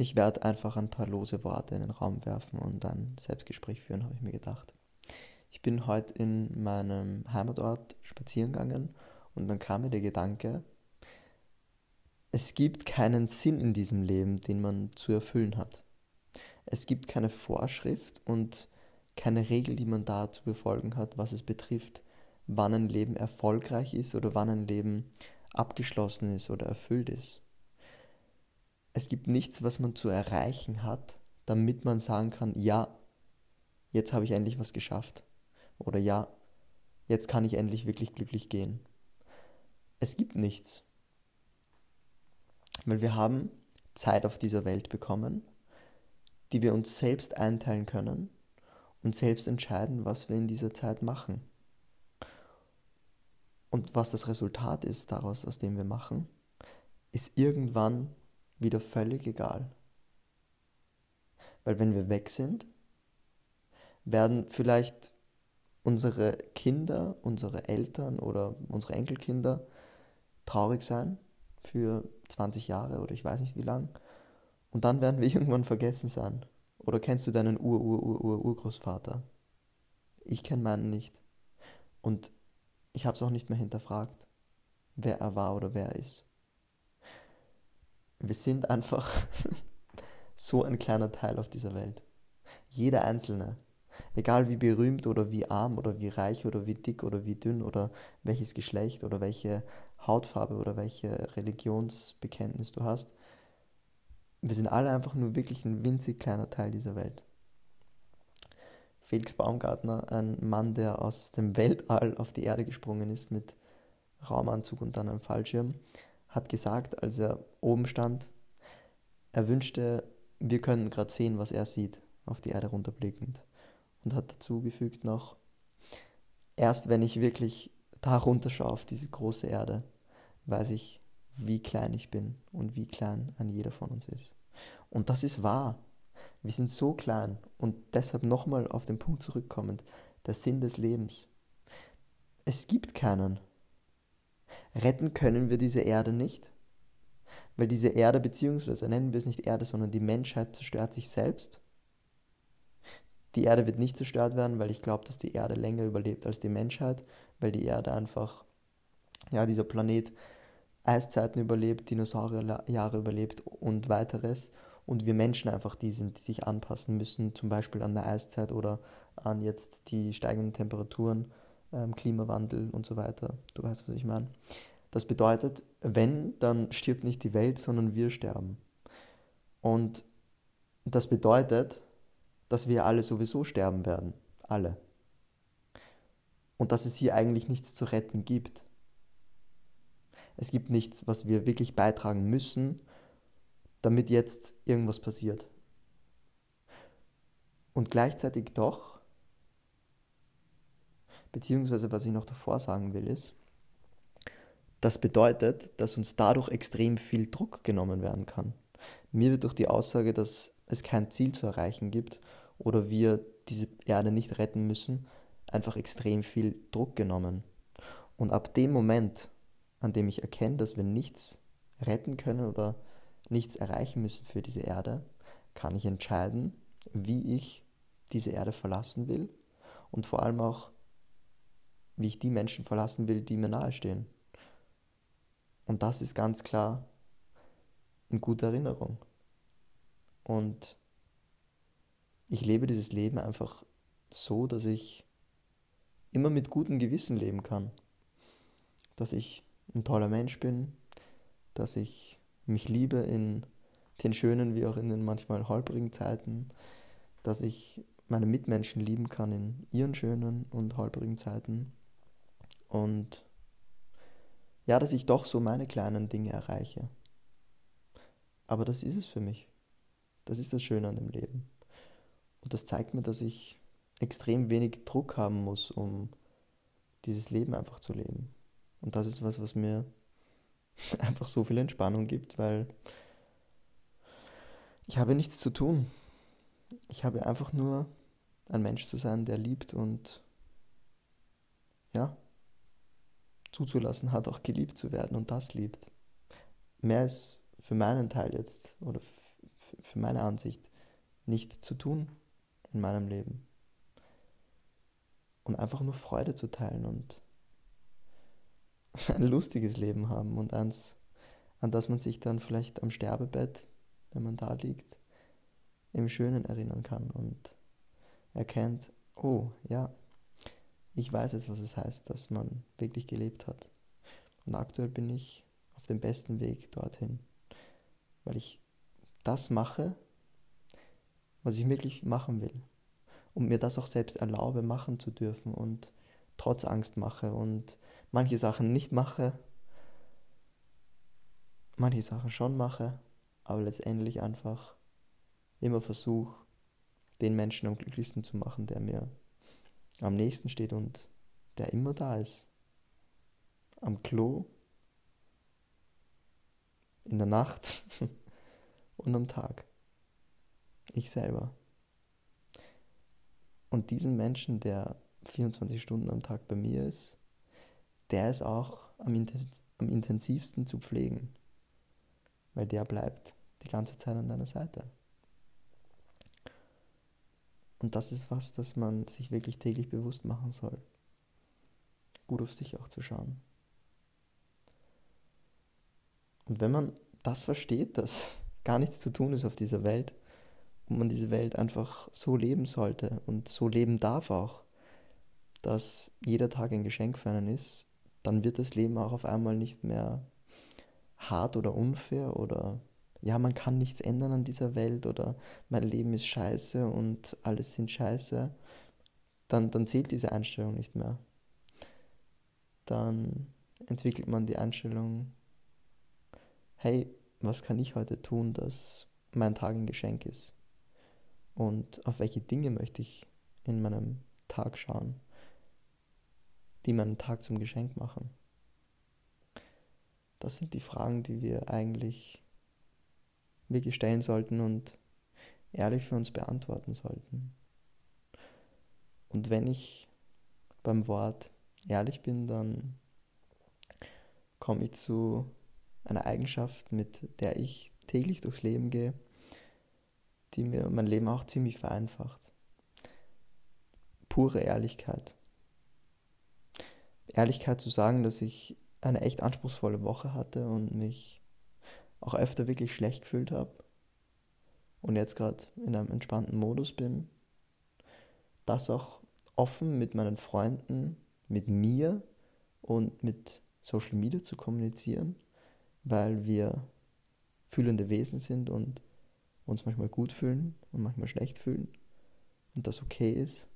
ich werde einfach ein paar lose Worte in den Raum werfen und ein Selbstgespräch führen, habe ich mir gedacht. Ich bin heute in meinem Heimatort spazieren gegangen und dann kam mir der Gedanke, es gibt keinen Sinn in diesem Leben, den man zu erfüllen hat. Es gibt keine Vorschrift und keine Regel, die man da zu befolgen hat, was es betrifft, wann ein Leben erfolgreich ist oder wann ein Leben abgeschlossen ist oder erfüllt ist. Es gibt nichts, was man zu erreichen hat, damit man sagen kann, ja, jetzt habe ich endlich was geschafft. Oder ja, jetzt kann ich endlich wirklich glücklich gehen. Es gibt nichts. Weil wir haben Zeit auf dieser Welt bekommen, die wir uns selbst einteilen können und selbst entscheiden, was wir in dieser Zeit machen. Und was das Resultat ist daraus, aus dem wir machen, ist irgendwann wieder völlig egal. Weil wenn wir weg sind, werden vielleicht unsere Kinder, unsere Eltern oder unsere Enkelkinder traurig sein für 20 Jahre oder ich weiß nicht wie lang. Und dann werden wir irgendwann vergessen sein. Oder kennst du deinen Ur-Ur-Ur-Urgroßvater? Ich kenne meinen nicht. Und ich habe es auch nicht mehr hinterfragt, wer er war oder wer er ist. Wir sind einfach so ein kleiner Teil auf dieser Welt. Jeder Einzelne. Egal wie berühmt oder wie arm oder wie reich oder wie dick oder wie dünn oder welches Geschlecht oder welche Hautfarbe oder welche Religionsbekenntnis du hast. Wir sind alle einfach nur wirklich ein winzig kleiner Teil dieser Welt. Felix Baumgartner, ein Mann, der aus dem Weltall auf die Erde gesprungen ist mit Raumanzug und dann einem Fallschirm, hat gesagt, als er oben stand, er wünschte, wir können gerade sehen, was er sieht, auf die Erde runterblickend. Und hat dazu gefügt noch, erst wenn ich wirklich da runterschaue auf diese große Erde, weiß ich, wie klein ich bin und wie klein ein jeder von uns ist. Und das ist wahr. Wir sind so klein und deshalb nochmal auf den Punkt zurückkommend, der Sinn des Lebens. Es gibt keinen. Retten können wir diese Erde nicht, weil diese Erde, beziehungsweise nennen wir es nicht Erde, sondern die Menschheit zerstört sich selbst. Die Erde wird nicht zerstört werden, weil ich glaube, dass die Erde länger überlebt als die Menschheit, weil die Erde einfach, ja, dieser Planet Eiszeiten überlebt, Dinosaurierjahre überlebt und weiteres und wir Menschen einfach die sind, die sich anpassen müssen, zum Beispiel an der Eiszeit oder an jetzt die steigenden Temperaturen, ähm, Klimawandel und so weiter. Du weißt, was ich meine. Das bedeutet, wenn, dann stirbt nicht die Welt, sondern wir sterben. Und das bedeutet, dass wir alle sowieso sterben werden. Alle. Und dass es hier eigentlich nichts zu retten gibt. Es gibt nichts, was wir wirklich beitragen müssen, damit jetzt irgendwas passiert. Und gleichzeitig doch, beziehungsweise was ich noch davor sagen will, ist, das bedeutet, dass uns dadurch extrem viel Druck genommen werden kann. Mir wird durch die Aussage, dass es kein Ziel zu erreichen gibt oder wir diese Erde nicht retten müssen, einfach extrem viel Druck genommen. Und ab dem Moment, an dem ich erkenne, dass wir nichts retten können oder nichts erreichen müssen für diese Erde, kann ich entscheiden, wie ich diese Erde verlassen will und vor allem auch, wie ich die Menschen verlassen will, die mir nahestehen. Und das ist ganz klar in guter Erinnerung. Und ich lebe dieses Leben einfach so, dass ich immer mit gutem Gewissen leben kann. Dass ich ein toller Mensch bin, dass ich mich liebe in den schönen wie auch in den manchmal holprigen Zeiten, dass ich meine Mitmenschen lieben kann in ihren schönen und holprigen Zeiten und ja, dass ich doch so meine kleinen Dinge erreiche. Aber das ist es für mich. Das ist das Schöne an dem Leben. Und das zeigt mir, dass ich extrem wenig Druck haben muss, um dieses Leben einfach zu leben. Und das ist was, was mir einfach so viel Entspannung gibt, weil ich habe nichts zu tun. Ich habe einfach nur ein Mensch zu sein, der liebt und ja, zuzulassen hat, auch geliebt zu werden und das liebt. Mehr ist für meinen Teil jetzt oder für meine Ansicht, nicht zu tun in meinem Leben. Und einfach nur Freude zu teilen und ein lustiges Leben haben und eins, an das man sich dann vielleicht am Sterbebett, wenn man da liegt, im Schönen erinnern kann und erkennt, oh ja, ich weiß jetzt, was es heißt, dass man wirklich gelebt hat. Und aktuell bin ich auf dem besten Weg dorthin, weil ich das mache, was ich wirklich machen will. Und mir das auch selbst erlaube, machen zu dürfen und trotz Angst mache und manche Sachen nicht mache, manche Sachen schon mache, aber letztendlich einfach immer versuche, den Menschen am glücklichsten zu machen, der mir am nächsten steht und der immer da ist. Am Klo, in der Nacht und am Tag. Ich selber. Und diesen Menschen, der 24 Stunden am Tag bei mir ist, der ist auch am, am intensivsten zu pflegen, weil der bleibt die ganze Zeit an deiner Seite. Und das ist was, das man sich wirklich täglich bewusst machen soll. Gut auf sich auch zu schauen. Und wenn man das versteht, dass gar nichts zu tun ist auf dieser Welt und man diese Welt einfach so leben sollte und so leben darf auch, dass jeder Tag ein Geschenk für einen ist, dann wird das Leben auch auf einmal nicht mehr hart oder unfair oder ja, man kann nichts ändern an dieser Welt oder mein Leben ist scheiße und alles sind scheiße, dann, dann zählt diese Einstellung nicht mehr. Dann entwickelt man die Einstellung, hey, was kann ich heute tun, dass mein Tag ein Geschenk ist? Und auf welche Dinge möchte ich in meinem Tag schauen, die meinen Tag zum Geschenk machen? Das sind die Fragen, die wir eigentlich wirklich stellen sollten und ehrlich für uns beantworten sollten. Und wenn ich beim Wort ehrlich bin, dann komme ich zu einer Eigenschaft, mit der ich täglich durchs Leben gehe, die mir mein Leben auch ziemlich vereinfacht. Pure Ehrlichkeit. Ehrlichkeit zu sagen, dass ich eine echt anspruchsvolle Woche hatte und mich auch öfter wirklich schlecht gefühlt habe und jetzt gerade in einem entspannten Modus bin, das auch offen mit meinen Freunden, mit mir und mit Social Media zu kommunizieren, weil wir fühlende Wesen sind und uns manchmal gut fühlen und manchmal schlecht fühlen und das okay ist,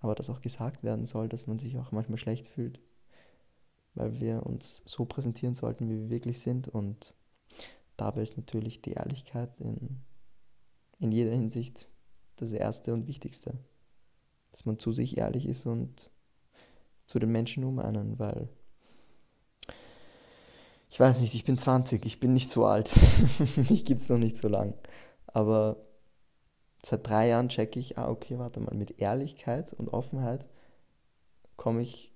aber dass auch gesagt werden soll, dass man sich auch manchmal schlecht fühlt, weil wir uns so präsentieren sollten, wie wir wirklich sind und Dabei ist natürlich die Ehrlichkeit in, in jeder Hinsicht das Erste und Wichtigste. Dass man zu sich ehrlich ist und zu den Menschen um einen, weil ich weiß nicht, ich bin 20, ich bin nicht so alt. Mich gibt es noch nicht so lang. Aber seit drei Jahren checke ich, ah, okay, warte mal, mit Ehrlichkeit und Offenheit komme ich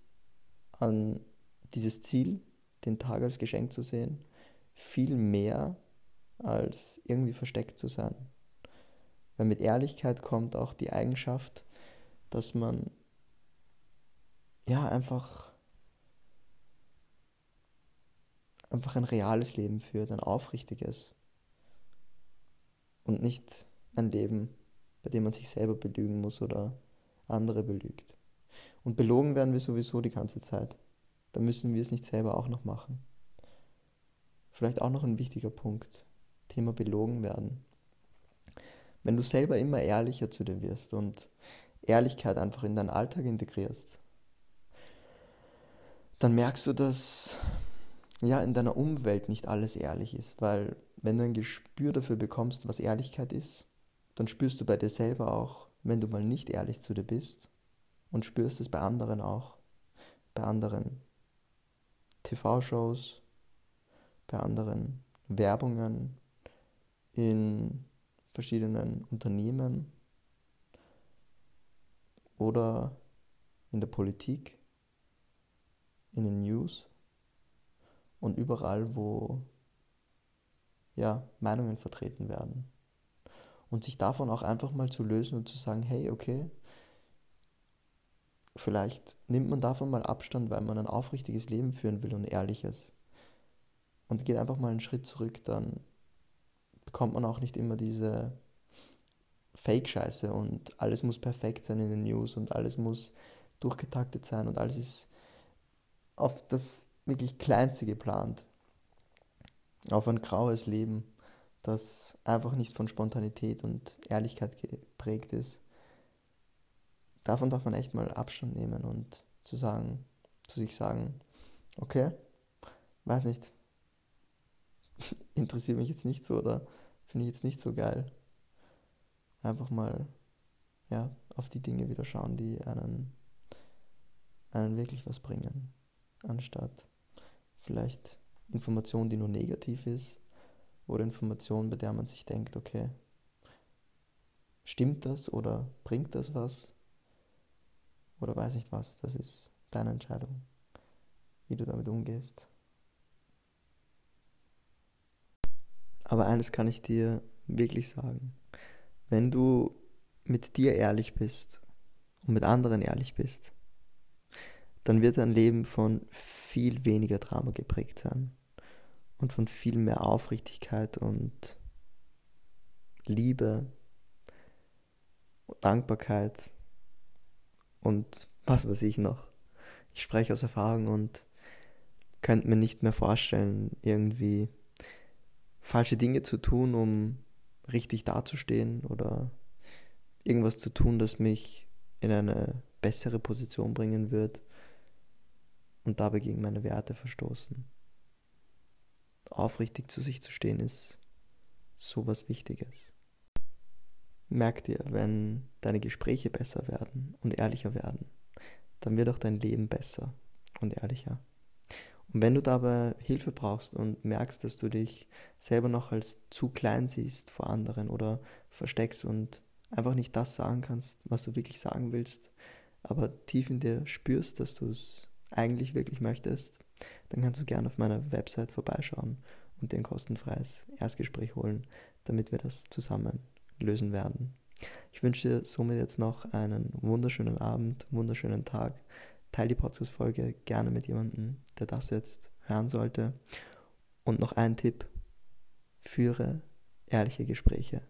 an dieses Ziel, den Tag als Geschenk zu sehen viel mehr als irgendwie versteckt zu sein. Weil mit Ehrlichkeit kommt auch die Eigenschaft, dass man ja einfach einfach ein reales Leben führt, ein aufrichtiges und nicht ein Leben, bei dem man sich selber belügen muss oder andere belügt. Und belogen werden wir sowieso die ganze Zeit. Da müssen wir es nicht selber auch noch machen. Vielleicht auch noch ein wichtiger Punkt. Thema belogen werden. Wenn du selber immer ehrlicher zu dir wirst und Ehrlichkeit einfach in deinen Alltag integrierst, dann merkst du, dass ja in deiner Umwelt nicht alles ehrlich ist, weil wenn du ein Gespür dafür bekommst, was Ehrlichkeit ist, dann spürst du bei dir selber auch, wenn du mal nicht ehrlich zu dir bist und spürst es bei anderen auch, bei anderen TV-Shows, bei anderen Werbungen, in verschiedenen Unternehmen oder in der Politik, in den News und überall, wo ja, Meinungen vertreten werden. Und sich davon auch einfach mal zu lösen und zu sagen, hey, okay, vielleicht nimmt man davon mal Abstand, weil man ein aufrichtiges Leben führen will und ehrliches. Und geht einfach mal einen Schritt zurück, dann bekommt man auch nicht immer diese Fake-Scheiße und alles muss perfekt sein in den News und alles muss durchgetaktet sein und alles ist auf das wirklich Kleinste geplant. Auf ein graues Leben, das einfach nicht von Spontanität und Ehrlichkeit geprägt ist. Davon darf man echt mal Abstand nehmen und zu sagen, zu sich sagen, okay, weiß nicht, interessiert mich jetzt nicht so oder finde ich jetzt nicht so geil. Einfach mal ja, auf die Dinge wieder schauen, die einen, einen wirklich was bringen, anstatt vielleicht Information, die nur negativ ist oder Information, bei der man sich denkt, okay, stimmt das oder bringt das was oder weiß nicht was, das ist deine Entscheidung, wie du damit umgehst. Aber eines kann ich dir wirklich sagen. Wenn du mit dir ehrlich bist und mit anderen ehrlich bist, dann wird dein Leben von viel weniger Drama geprägt sein und von viel mehr Aufrichtigkeit und Liebe, Dankbarkeit und was weiß ich noch. Ich spreche aus Erfahrung und könnte mir nicht mehr vorstellen, irgendwie falsche Dinge zu tun, um richtig dazustehen oder irgendwas zu tun, das mich in eine bessere Position bringen wird und dabei gegen meine Werte verstoßen. Aufrichtig zu sich zu stehen ist so was Wichtiges. Merk dir, wenn deine Gespräche besser werden und ehrlicher werden, dann wird auch dein Leben besser und ehrlicher. Und wenn du dabei Hilfe brauchst und merkst, dass du dich selber noch als zu klein siehst vor anderen oder versteckst und einfach nicht das sagen kannst, was du wirklich sagen willst, aber tief in dir spürst, dass du es eigentlich wirklich möchtest, dann kannst du gerne auf meiner Website vorbeischauen und dir ein kostenfreies Erstgespräch holen, damit wir das zusammen lösen werden. Ich wünsche dir somit jetzt noch einen wunderschönen Abend, wunderschönen Tag. Teil die Podcast-Folge gerne mit jemandem, der das jetzt hören sollte. Und noch ein Tipp: führe ehrliche Gespräche.